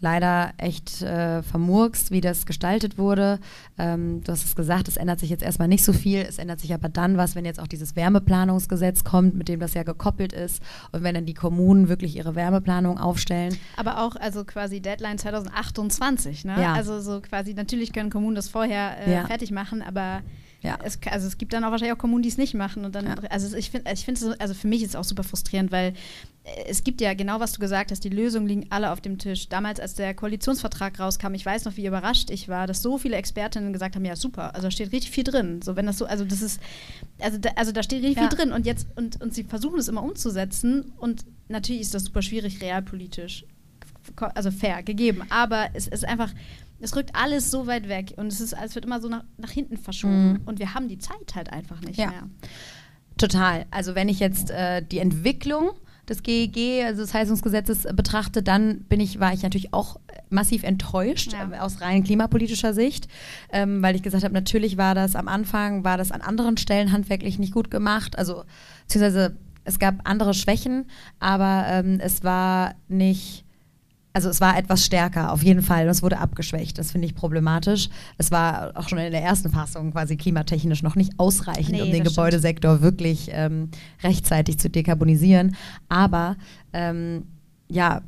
leider echt äh, vermurkst, wie das gestaltet wurde. Ähm, du hast es gesagt, es ändert sich jetzt erstmal nicht so viel. Es ändert sich aber dann was, wenn jetzt auch dieses Wärmeplanungsgesetz kommt, mit dem das ja gekoppelt ist und wenn dann die Kommunen wirklich ihre Wärmeplanung aufstellen. Aber auch also quasi Deadline 2028, ne? Ja. Also so quasi, natürlich können Kommunen das vorher äh, ja. fertig machen, aber ja. Es, also es gibt dann auch wahrscheinlich auch Kommunen, die es nicht machen. Und dann, ja. also ich finde, ich finde, also für mich ist es auch super frustrierend, weil äh, es gibt ja genau, was du gesagt hast, die Lösungen liegen alle auf dem Tisch. Damals, als der Koalitionsvertrag rauskam, ich weiß noch, wie überrascht ich war, dass so viele Expertinnen gesagt haben, ja super, also da steht richtig viel drin. So, wenn das so, also das ist, also da, also da steht richtig ja. viel drin und jetzt, und, und sie versuchen es immer umzusetzen und natürlich ist das super schwierig, realpolitisch, also fair, gegeben. Aber es ist einfach, es rückt alles so weit weg und es ist, es wird immer so nach, nach hinten verschoben. Mhm. Und wir haben die Zeit halt einfach nicht ja. mehr. Total. Also wenn ich jetzt äh, die Entwicklung des GEG, also des Heizungsgesetzes, betrachte, dann bin ich, war ich natürlich auch massiv enttäuscht ja. äh, aus rein klimapolitischer Sicht, ähm, weil ich gesagt habe, natürlich war das am Anfang, war das an anderen Stellen handwerklich nicht gut gemacht. Also beziehungsweise es gab andere Schwächen, aber ähm, es war nicht also es war etwas stärker, auf jeden Fall. Und es wurde abgeschwächt. Das finde ich problematisch. Es war auch schon in der ersten Fassung quasi klimatechnisch noch nicht ausreichend, nee, um den Gebäudesektor stimmt. wirklich ähm, rechtzeitig zu dekarbonisieren. Aber ähm, ja,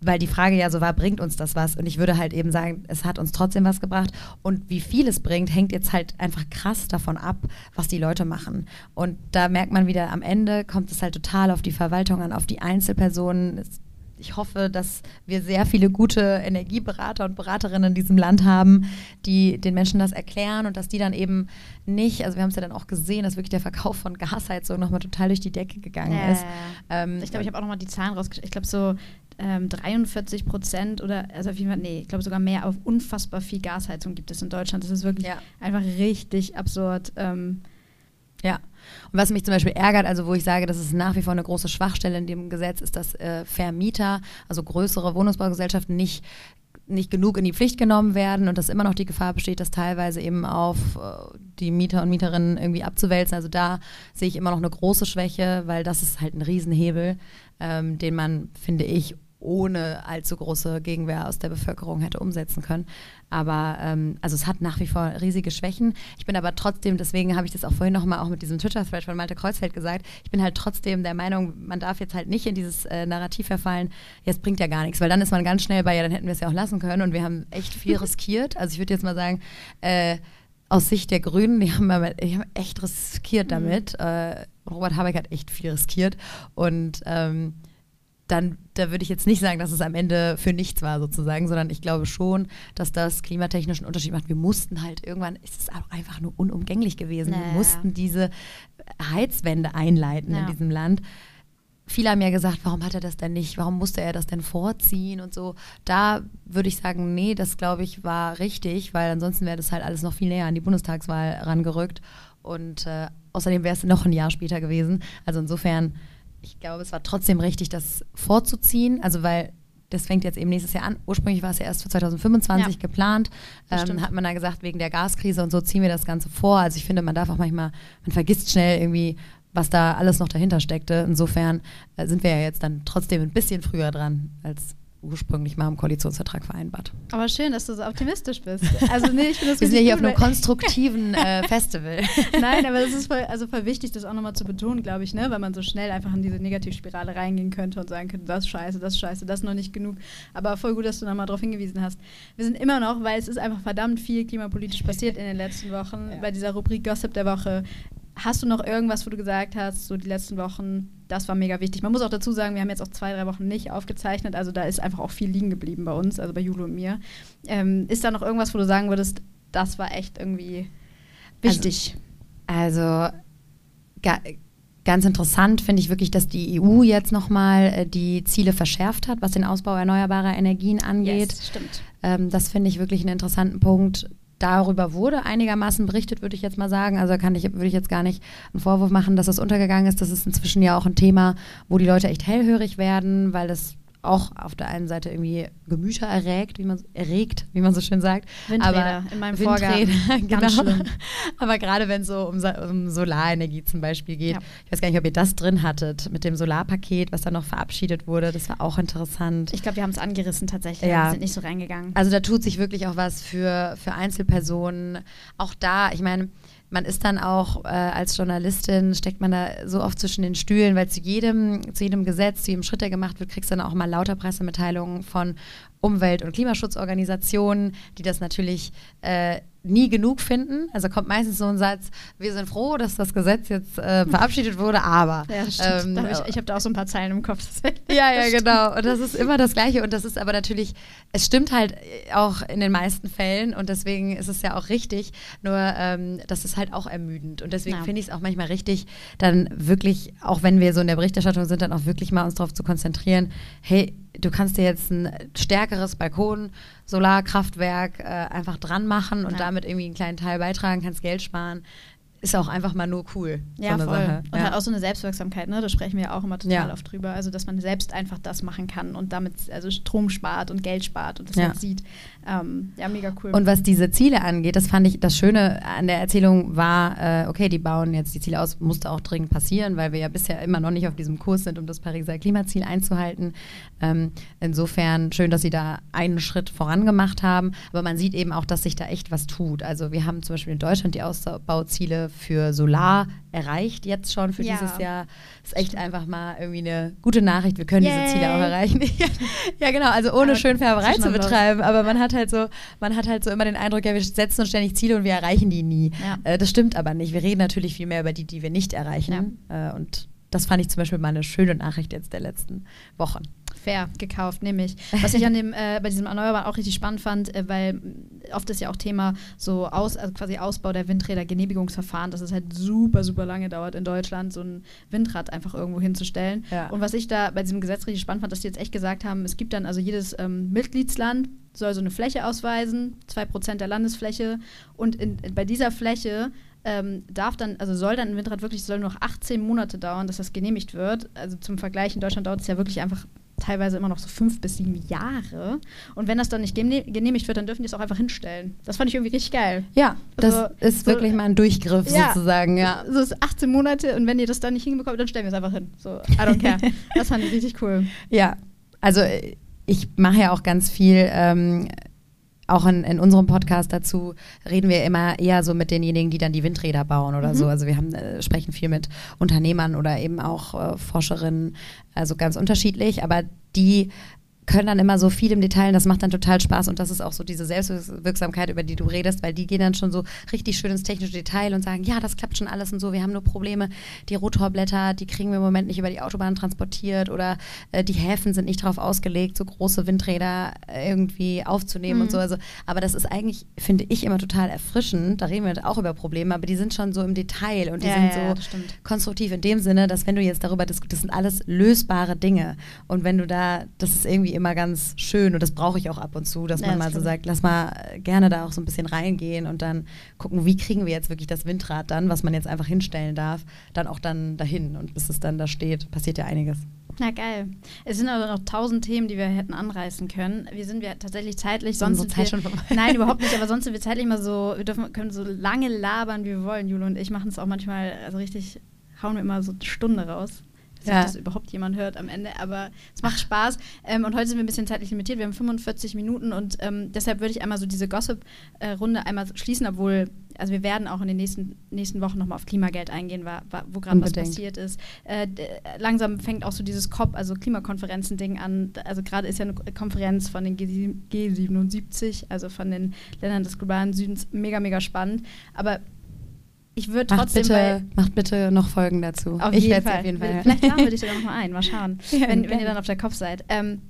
weil die Frage ja so war, bringt uns das was? Und ich würde halt eben sagen, es hat uns trotzdem was gebracht. Und wie viel es bringt, hängt jetzt halt einfach krass davon ab, was die Leute machen. Und da merkt man wieder, am Ende kommt es halt total auf die Verwaltung an, auf die Einzelpersonen. Es ich hoffe, dass wir sehr viele gute Energieberater und Beraterinnen in diesem Land haben, die den Menschen das erklären und dass die dann eben nicht, also wir haben es ja dann auch gesehen, dass wirklich der Verkauf von Gasheizung nochmal total durch die Decke gegangen ja, ist. Ähm, ich glaube, ich habe auch nochmal die Zahlen rausgeschickt. Ich glaube, so ähm, 43 Prozent oder, also auf jeden Fall, nee, ich glaube sogar mehr auf unfassbar viel Gasheizung gibt es in Deutschland. Das ist wirklich ja. einfach richtig absurd. Ähm, ja. Und was mich zum Beispiel ärgert, also wo ich sage, das ist nach wie vor eine große Schwachstelle in dem Gesetz, ist, dass äh, Vermieter, also größere Wohnungsbaugesellschaften nicht nicht genug in die Pflicht genommen werden und dass immer noch die Gefahr besteht, das teilweise eben auf äh, die Mieter und Mieterinnen irgendwie abzuwälzen. Also da sehe ich immer noch eine große Schwäche, weil das ist halt ein Riesenhebel, ähm, den man, finde ich, ohne allzu große Gegenwehr aus der Bevölkerung hätte umsetzen können. Aber ähm, also es hat nach wie vor riesige Schwächen. Ich bin aber trotzdem, deswegen habe ich das auch vorhin nochmal auch mit diesem Twitter-Thread von Malte Kreuzfeld gesagt, ich bin halt trotzdem der Meinung, man darf jetzt halt nicht in dieses äh, Narrativ verfallen, jetzt bringt ja gar nichts, weil dann ist man ganz schnell bei, ja, dann hätten wir es ja auch lassen können und wir haben echt viel riskiert. Also ich würde jetzt mal sagen, äh, aus Sicht der Grünen, die haben, die haben echt riskiert mhm. damit. Mhm. Äh, Robert Habeck hat echt viel riskiert und ähm, dann da würde ich jetzt nicht sagen, dass es am Ende für nichts war sozusagen, sondern ich glaube schon, dass das klimatechnischen Unterschied macht. Wir mussten halt irgendwann, ist es auch einfach nur unumgänglich gewesen. Naja. Wir mussten diese Heizwende einleiten ja. in diesem Land. Viele haben ja gesagt, warum hat er das denn nicht? Warum musste er das denn vorziehen und so? Da würde ich sagen, nee, das glaube ich war richtig, weil ansonsten wäre das halt alles noch viel näher an die Bundestagswahl rangerückt. Und äh, außerdem wäre es noch ein Jahr später gewesen. Also insofern ich glaube, es war trotzdem richtig, das vorzuziehen. Also, weil das fängt jetzt eben nächstes Jahr an. Ursprünglich war es ja erst für 2025 ja. geplant. Ähm, hat man da gesagt, wegen der Gaskrise und so ziehen wir das Ganze vor. Also ich finde, man darf auch manchmal, man vergisst schnell irgendwie, was da alles noch dahinter steckte. Insofern äh, sind wir ja jetzt dann trotzdem ein bisschen früher dran als ursprünglich mal im Koalitionsvertrag vereinbart. Aber schön, dass du so optimistisch bist. Also nee, ich finde das Wir sind ja hier auf einem konstruktiven äh, Festival. Nein, aber das ist voll, also voll wichtig, das auch nochmal zu betonen, glaube ich, ne? weil man so schnell einfach in diese Negativspirale reingehen könnte und sagen könnte, das ist scheiße, das ist scheiße, das ist noch nicht genug. Aber voll gut, dass du nochmal darauf hingewiesen hast. Wir sind immer noch, weil es ist einfach verdammt viel klimapolitisch passiert in den letzten Wochen, ja. bei dieser Rubrik Gossip der Woche Hast du noch irgendwas, wo du gesagt hast, so die letzten Wochen, das war mega wichtig? Man muss auch dazu sagen, wir haben jetzt auch zwei, drei Wochen nicht aufgezeichnet, also da ist einfach auch viel liegen geblieben bei uns, also bei Jule und mir. Ähm, ist da noch irgendwas, wo du sagen würdest, das war echt irgendwie wichtig? Also, also ga, ganz interessant finde ich wirklich, dass die EU jetzt nochmal äh, die Ziele verschärft hat, was den Ausbau erneuerbarer Energien angeht. Yes, stimmt. Ähm, das finde ich wirklich einen interessanten Punkt darüber wurde einigermaßen berichtet, würde ich jetzt mal sagen. Also kann ich, würde ich jetzt gar nicht einen Vorwurf machen, dass das untergegangen ist. Das ist inzwischen ja auch ein Thema, wo die Leute echt hellhörig werden, weil das auch auf der einen Seite irgendwie Gemüter erregt, wie man erregt, wie man so schön sagt. Windräder aber in meinem Windräder, Vorgarten. genau. Aber gerade wenn es so um, um, Solarenergie zum Beispiel geht, ja. ich weiß gar nicht, ob ihr das drin hattet mit dem Solarpaket, was dann noch verabschiedet wurde. Das war auch interessant. Ich glaube, wir haben es angerissen tatsächlich. Ja. Wir sind nicht so reingegangen. Also da tut sich wirklich auch was für, für Einzelpersonen. Auch da, ich meine, man ist dann auch äh, als Journalistin, steckt man da so oft zwischen den Stühlen, weil zu jedem, zu jedem Gesetz, zu jedem Schritt, der gemacht wird, kriegst du dann auch mal lauter Pressemitteilungen von Umwelt- und Klimaschutzorganisationen, die das natürlich äh, nie genug finden. Also kommt meistens so ein Satz, wir sind froh, dass das Gesetz jetzt äh, verabschiedet wurde, aber. Ja, stimmt. Ähm, hab ich ich habe da auch so ein paar Zeilen im Kopf. ja, ja, genau. Und das ist immer das Gleiche. Und das ist aber natürlich, es stimmt halt auch in den meisten Fällen und deswegen ist es ja auch richtig. Nur ähm, das ist halt auch ermüdend. Und deswegen ja. finde ich es auch manchmal richtig, dann wirklich, auch wenn wir so in der Berichterstattung sind, dann auch wirklich mal uns darauf zu konzentrieren, hey, du kannst dir jetzt ein stärkeres Balkon, Solarkraftwerk äh, einfach dran machen und ja. damit irgendwie einen kleinen Teil beitragen, kannst Geld sparen ist auch einfach mal nur cool. Ja, so voll. Sache. Und ja. hat auch so eine Selbstwirksamkeit, ne? Da sprechen wir ja auch immer total ja. oft drüber. Also, dass man selbst einfach das machen kann und damit also Strom spart und Geld spart und das ja. halt sieht. Ähm, ja, mega cool. Und was diese Ziele angeht, das fand ich, das Schöne an der Erzählung war, äh, okay, die bauen jetzt die Ziele aus, musste auch dringend passieren, weil wir ja bisher immer noch nicht auf diesem Kurs sind, um das Pariser Klimaziel einzuhalten. Ähm, insofern schön, dass sie da einen Schritt vorangemacht haben. Aber man sieht eben auch, dass sich da echt was tut. Also wir haben zum Beispiel in Deutschland die Ausbauziele für Solar erreicht jetzt schon für ja. dieses Jahr. Ist echt einfach mal irgendwie eine gute Nachricht. Wir können Yay. diese Ziele auch erreichen. ja, genau. Also ohne aber Schönfärberei zu betreiben. Aber man hat halt so, man hat halt so immer den Eindruck, ja, wir setzen uns ständig Ziele und wir erreichen die nie. Ja. Äh, das stimmt aber nicht. Wir reden natürlich viel mehr über die, die wir nicht erreichen. Ja. Äh, und das fand ich zum Beispiel mal eine schöne Nachricht jetzt der letzten Wochen fair gekauft, nämlich. Was ich an dem, äh, bei diesem Erneuerbaren auch richtig spannend fand, äh, weil oft ist ja auch Thema so aus, also quasi Ausbau der Windräder, Genehmigungsverfahren, dass es halt super, super lange dauert in Deutschland, so ein Windrad einfach irgendwo hinzustellen. Ja. Und was ich da bei diesem Gesetz richtig spannend fand, dass die jetzt echt gesagt haben, es gibt dann also jedes ähm, Mitgliedsland soll so eine Fläche ausweisen, 2% der Landesfläche und in, in, bei dieser Fläche ähm, darf dann, also soll dann ein Windrad wirklich, soll nur noch 18 Monate dauern, dass das genehmigt wird. Also zum Vergleich, in Deutschland dauert es ja wirklich einfach teilweise immer noch so fünf bis sieben Jahre. Und wenn das dann nicht genehmigt wird, dann dürfen die es auch einfach hinstellen. Das fand ich irgendwie richtig geil. Ja, das also, ist so, wirklich mal ein Durchgriff ja, sozusagen, ja. So ist 18 Monate und wenn ihr das dann nicht hinbekommt, dann stellen wir es einfach hin. So, I don't care. das fand ich richtig cool. Ja, also ich mache ja auch ganz viel ähm, auch in, in, unserem Podcast dazu reden wir immer eher so mit denjenigen, die dann die Windräder bauen oder mhm. so. Also wir haben, äh, sprechen viel mit Unternehmern oder eben auch äh, Forscherinnen, also ganz unterschiedlich, aber die können dann immer so viel im Detail und das macht dann total Spaß und das ist auch so diese Selbstwirksamkeit, über die du redest, weil die gehen dann schon so richtig schön ins technische Detail und sagen, ja, das klappt schon alles und so, wir haben nur Probleme, die Rotorblätter, die kriegen wir im Moment nicht über die Autobahn transportiert oder äh, die Häfen sind nicht darauf ausgelegt, so große Windräder irgendwie aufzunehmen mhm. und so, also, aber das ist eigentlich, finde ich, immer total erfrischend, da reden wir auch über Probleme, aber die sind schon so im Detail und die ja, sind ja, so konstruktiv in dem Sinne, dass wenn du jetzt darüber diskutierst, das sind alles lösbare Dinge. Und wenn du da, das ist irgendwie immer ganz schön und das brauche ich auch ab und zu, dass ja, man das mal so sagt, lass mal gerne da auch so ein bisschen reingehen und dann gucken, wie kriegen wir jetzt wirklich das Windrad dann, was man jetzt einfach hinstellen darf, dann auch dann dahin und bis es dann da steht, passiert ja einiges. Na geil. Es sind aber noch tausend Themen, die wir hätten anreißen können. Wir sind wir tatsächlich zeitlich, sonst sind Zeit wir, schon Nein, überhaupt nicht, aber sonst sind wir zeitlich mal so, wir dürfen, können so lange labern, wie wir wollen. Jule und ich machen es auch manchmal, also richtig, hauen wir immer so eine Stunde raus ja. dass das überhaupt jemand hört am Ende, aber es macht Spaß. Ähm, und heute sind wir ein bisschen zeitlich limitiert. Wir haben 45 Minuten und ähm, deshalb würde ich einmal so diese Gossip-Runde einmal schließen, obwohl, also wir werden auch in den nächsten, nächsten Wochen nochmal auf Klimageld eingehen, war, war, wo gerade was passiert ist. Äh, langsam fängt auch so dieses COP, also Klimakonferenzen-Ding an. Also gerade ist ja eine Konferenz von den G G77, also von den Ländern des globalen Südens, mega, mega spannend. Aber ich würde trotzdem. Bitte, macht bitte noch Folgen dazu. Auf ich Fall. Auf jeden Fall. Vielleicht laden wir dich sogar noch mal ein. Mal schauen, ja, wenn, wenn, ihr dann auf der Kopf seid. Ähm,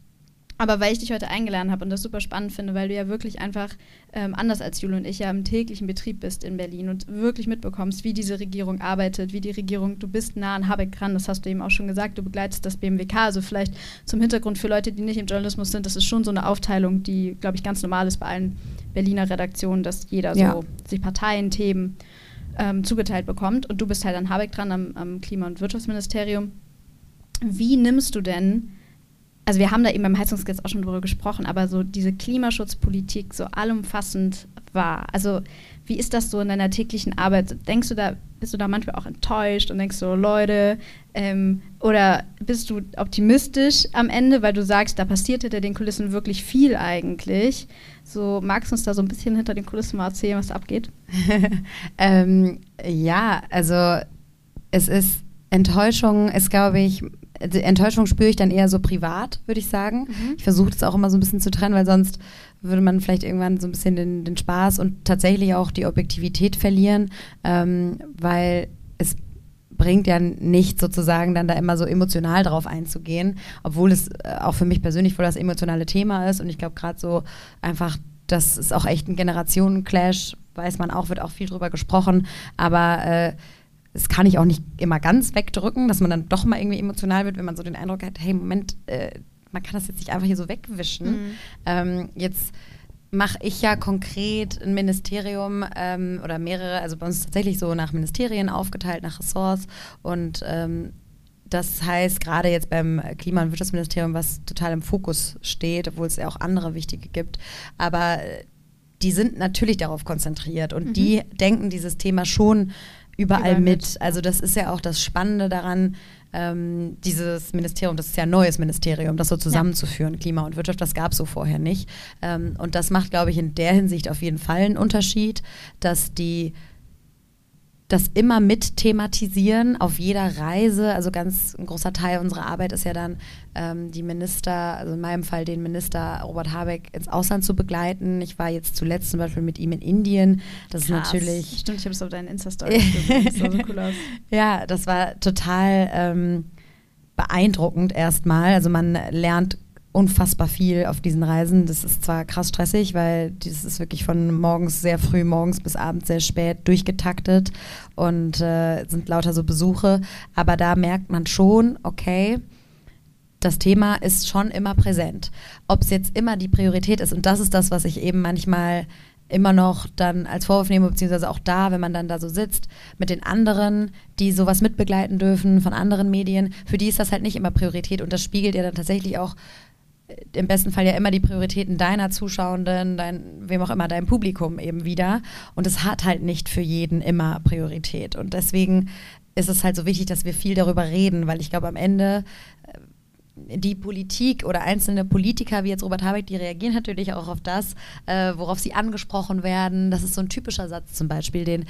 aber weil ich dich heute eingeladen habe und das super spannend finde, weil du ja wirklich einfach ähm, anders als Jule und ich ja im täglichen Betrieb bist in Berlin und wirklich mitbekommst, wie diese Regierung arbeitet, wie die Regierung, du bist nah an Habeck dran, das hast du eben auch schon gesagt, du begleitest das BMWK, also vielleicht zum Hintergrund für Leute, die nicht im Journalismus sind, das ist schon so eine Aufteilung, die, glaube ich, ganz normal ist bei allen Berliner Redaktionen, dass jeder ja. so sich Parteien, Themen ähm, zugeteilt bekommt und du bist halt an Habeck dran am, am Klima- und Wirtschaftsministerium. Wie nimmst du denn, also wir haben da eben beim Heizungsgesetz auch schon drüber gesprochen, aber so diese Klimaschutzpolitik so allumfassend war. Also wie ist das so in deiner täglichen Arbeit? Denkst du da, bist du da manchmal auch enttäuscht und denkst so, Leute, ähm, oder bist du optimistisch am Ende, weil du sagst, da passiert hinter den Kulissen wirklich viel eigentlich? So, magst du uns da so ein bisschen hinter den Kulissen mal erzählen, was da abgeht? ähm, ja, also es ist Enttäuschung ist, glaube ich, Enttäuschung spüre ich dann eher so privat, würde ich sagen. Mhm. Ich versuche das auch immer so ein bisschen zu trennen, weil sonst würde man vielleicht irgendwann so ein bisschen den, den Spaß und tatsächlich auch die Objektivität verlieren, ähm, weil es bringt ja nicht sozusagen dann da immer so emotional drauf einzugehen, obwohl es äh, auch für mich persönlich voll das emotionale Thema ist und ich glaube gerade so einfach, das ist auch echt ein Generationenclash, weiß man auch, wird auch viel drüber gesprochen, aber äh, das kann ich auch nicht immer ganz wegdrücken, dass man dann doch mal irgendwie emotional wird, wenn man so den Eindruck hat, hey, Moment, äh, man kann das jetzt nicht einfach hier so wegwischen. Mhm. Ähm, jetzt mache ich ja konkret ein Ministerium ähm, oder mehrere, also bei uns ist tatsächlich so nach Ministerien aufgeteilt, nach Ressorts und ähm, das heißt, gerade jetzt beim Klima- und Wirtschaftsministerium, was total im Fokus steht, obwohl es ja auch andere wichtige gibt, aber die sind natürlich darauf konzentriert und mhm. die denken dieses Thema schon überall, überall mit. mit. Also das ist ja auch das Spannende daran, ähm, dieses Ministerium, das ist ja ein neues Ministerium, das so zusammenzuführen, ja. Klima und Wirtschaft, das gab es so vorher nicht. Ähm, und das macht, glaube ich, in der Hinsicht auf jeden Fall einen Unterschied, dass die das immer mit thematisieren auf jeder Reise. Also ganz ein großer Teil unserer Arbeit ist ja dann, ähm, die Minister, also in meinem Fall den Minister Robert Habeck ins Ausland zu begleiten. Ich war jetzt zuletzt zum Beispiel mit ihm in Indien. Das Krass. ist natürlich. Stimmt, ich habe es auf deinen Insta-Story gesehen. Das sah so cool aus. Ja, das war total ähm, beeindruckend erstmal. Also man lernt unfassbar viel auf diesen Reisen. Das ist zwar krass stressig, weil das ist wirklich von morgens sehr früh morgens bis abends sehr spät durchgetaktet und äh, sind lauter so Besuche. Aber da merkt man schon, okay, das Thema ist schon immer präsent. Ob es jetzt immer die Priorität ist, und das ist das, was ich eben manchmal immer noch dann als Vorwurf nehme, beziehungsweise auch da, wenn man dann da so sitzt, mit den anderen, die sowas mitbegleiten dürfen von anderen Medien, für die ist das halt nicht immer Priorität und das spiegelt ja dann tatsächlich auch im besten Fall ja immer die Prioritäten deiner Zuschauenden, dein, wem auch immer, dein Publikum eben wieder. Und es hat halt nicht für jeden immer Priorität. Und deswegen ist es halt so wichtig, dass wir viel darüber reden, weil ich glaube, am Ende äh, die Politik oder einzelne Politiker wie jetzt Robert Habeck, die reagieren natürlich auch auf das, äh, worauf sie angesprochen werden. Das ist so ein typischer Satz zum Beispiel, den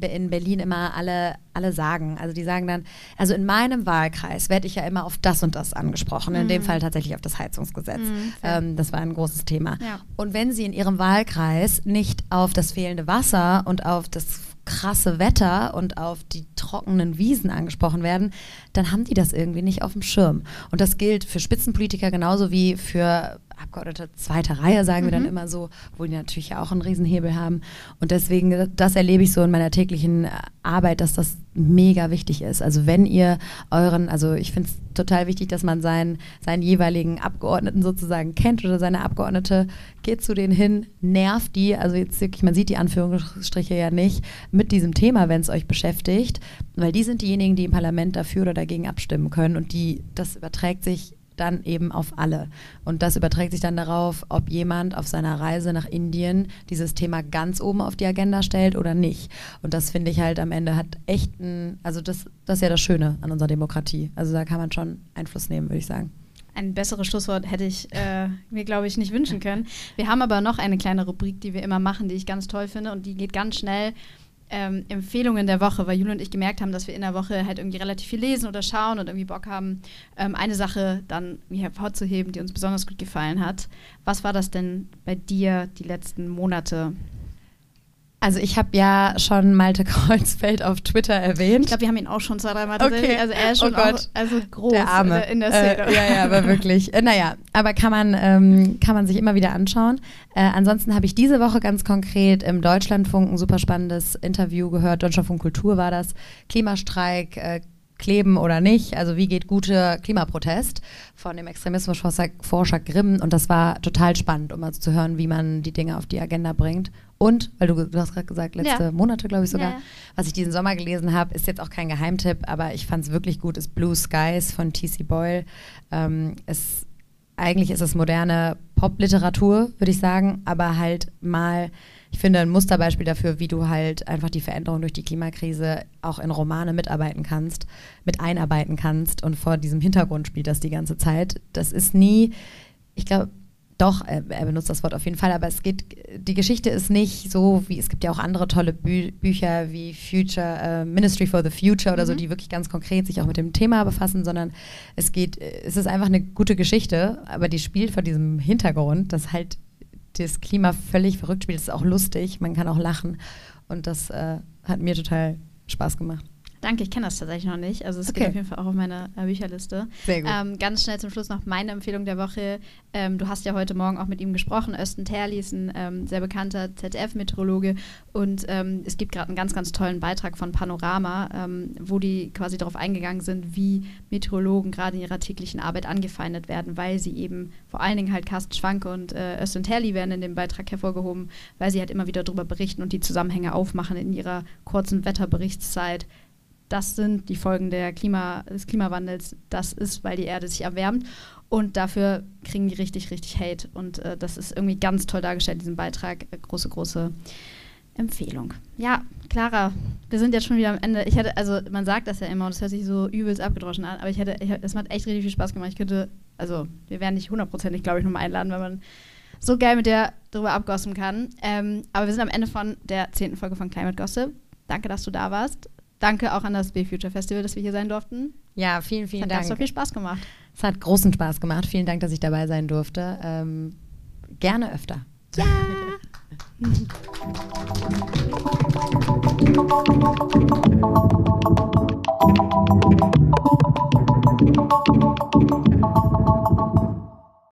in Berlin immer alle, alle sagen. Also die sagen dann, also in meinem Wahlkreis werde ich ja immer auf das und das angesprochen. In dem mhm. Fall tatsächlich auf das Heizungsgesetz. Mhm, ähm, das war ein großes Thema. Ja. Und wenn sie in ihrem Wahlkreis nicht auf das fehlende Wasser und auf das krasse Wetter und auf die trockenen Wiesen angesprochen werden, dann haben die das irgendwie nicht auf dem Schirm. Und das gilt für Spitzenpolitiker genauso wie für Abgeordnete zweiter Reihe, sagen mhm. wir dann mhm. immer so, wo die natürlich auch einen Riesenhebel haben. Und deswegen, das erlebe ich so in meiner täglichen Arbeit, dass das mega wichtig ist. Also wenn ihr euren, also ich finde es total wichtig, dass man seinen, seinen jeweiligen Abgeordneten sozusagen kennt oder seine Abgeordnete, geht zu denen hin, nervt die, also jetzt wirklich, man sieht die Anführungsstriche ja nicht, mit diesem Thema, wenn es euch beschäftigt, weil die sind diejenigen, die im Parlament dafür oder dagegen abstimmen können und die, das überträgt sich dann eben auf alle. Und das überträgt sich dann darauf, ob jemand auf seiner Reise nach Indien dieses Thema ganz oben auf die Agenda stellt oder nicht. Und das finde ich halt am Ende hat echt ein, also das, das ist ja das Schöne an unserer Demokratie. Also da kann man schon Einfluss nehmen, würde ich sagen. Ein besseres Schlusswort hätte ich äh, mir, glaube ich, nicht wünschen können. Wir haben aber noch eine kleine Rubrik, die wir immer machen, die ich ganz toll finde und die geht ganz schnell ähm, Empfehlungen der Woche, weil Jule und ich gemerkt haben, dass wir in der Woche halt irgendwie relativ viel lesen oder schauen und irgendwie Bock haben, ähm, eine Sache dann hervorzuheben, die uns besonders gut gefallen hat. Was war das denn bei dir die letzten Monate? Also ich habe ja schon Malte Kreuzfeld auf Twitter erwähnt. Ich glaube, wir haben ihn auch schon zwei, dreimal okay. Also er ist schon oh auch, also groß der Arme. in der Szene. Äh, ja, ja, aber wirklich. Äh, naja, aber kann man, ähm, kann man sich immer wieder anschauen. Äh, ansonsten habe ich diese Woche ganz konkret im Deutschlandfunk ein super spannendes Interview gehört. Deutschlandfunk Kultur war das. Klimastreik, äh, kleben oder nicht. Also wie geht guter Klimaprotest von dem Extremismusforscher Grimm. Und das war total spannend, um mal zu hören, wie man die Dinge auf die Agenda bringt. Und, weil du, du hast gerade gesagt, letzte ja. Monate, glaube ich sogar, ja, ja. was ich diesen Sommer gelesen habe, ist jetzt auch kein Geheimtipp, aber ich fand es wirklich gut, ist Blue Skies von T.C. Boyle. Ähm, es, eigentlich ist es moderne Popliteratur, würde ich sagen, aber halt mal ich finde, ein Musterbeispiel dafür, wie du halt einfach die Veränderung durch die Klimakrise auch in Romane mitarbeiten kannst, mit einarbeiten kannst und vor diesem Hintergrund spielt das die ganze Zeit. Das ist nie, ich glaube, doch, er, er, benutzt das Wort auf jeden Fall, aber es geht, die Geschichte ist nicht so wie, es gibt ja auch andere tolle Bü Bücher wie Future, uh, Ministry for the Future oder mhm. so, die wirklich ganz konkret sich auch mit dem Thema befassen, sondern es geht, es ist einfach eine gute Geschichte, aber die spielt vor diesem Hintergrund, dass halt das Klima völlig verrückt spielt. Es ist auch lustig, man kann auch lachen. Und das äh, hat mir total Spaß gemacht. Danke, ich kenne das tatsächlich noch nicht. Also es okay. geht auf jeden Fall auch auf meine äh, Bücherliste. Sehr gut. Ähm, ganz schnell zum Schluss noch meine Empfehlung der Woche. Ähm, du hast ja heute Morgen auch mit ihm gesprochen. Östen Terli ist ein ähm, sehr bekannter ZDF-Meteorologe und ähm, es gibt gerade einen ganz, ganz tollen Beitrag von Panorama, ähm, wo die quasi darauf eingegangen sind, wie Meteorologen gerade in ihrer täglichen Arbeit angefeindet werden, weil sie eben vor allen Dingen halt Carsten Schwanke und äh, Östen Terli werden in dem Beitrag hervorgehoben, weil sie halt immer wieder darüber berichten und die Zusammenhänge aufmachen in ihrer kurzen Wetterberichtszeit das sind die Folgen Klima, des Klimawandels, das ist, weil die Erde sich erwärmt. Und dafür kriegen die richtig, richtig Hate. Und äh, das ist irgendwie ganz toll dargestellt, in diesem Beitrag. Äh, große, große Empfehlung. Ja, Clara, wir sind jetzt schon wieder am Ende. Ich hätte, also man sagt das ja immer und es hört sich so übelst abgedroschen an, aber ich hätte, ich, es hat echt richtig viel Spaß gemacht. Ich könnte, also wir werden nicht hundertprozentig, glaube ich, nochmal einladen, wenn man so geil mit der drüber abgossen kann. Ähm, aber wir sind am Ende von der zehnten Folge von Climate Gossip. Danke, dass du da warst. Danke auch an das B-Future Festival, dass wir hier sein durften. Ja, vielen, vielen hat Dank. Hat so viel Spaß gemacht. Es hat großen Spaß gemacht. Vielen Dank, dass ich dabei sein durfte. Ähm, gerne öfter. Ja!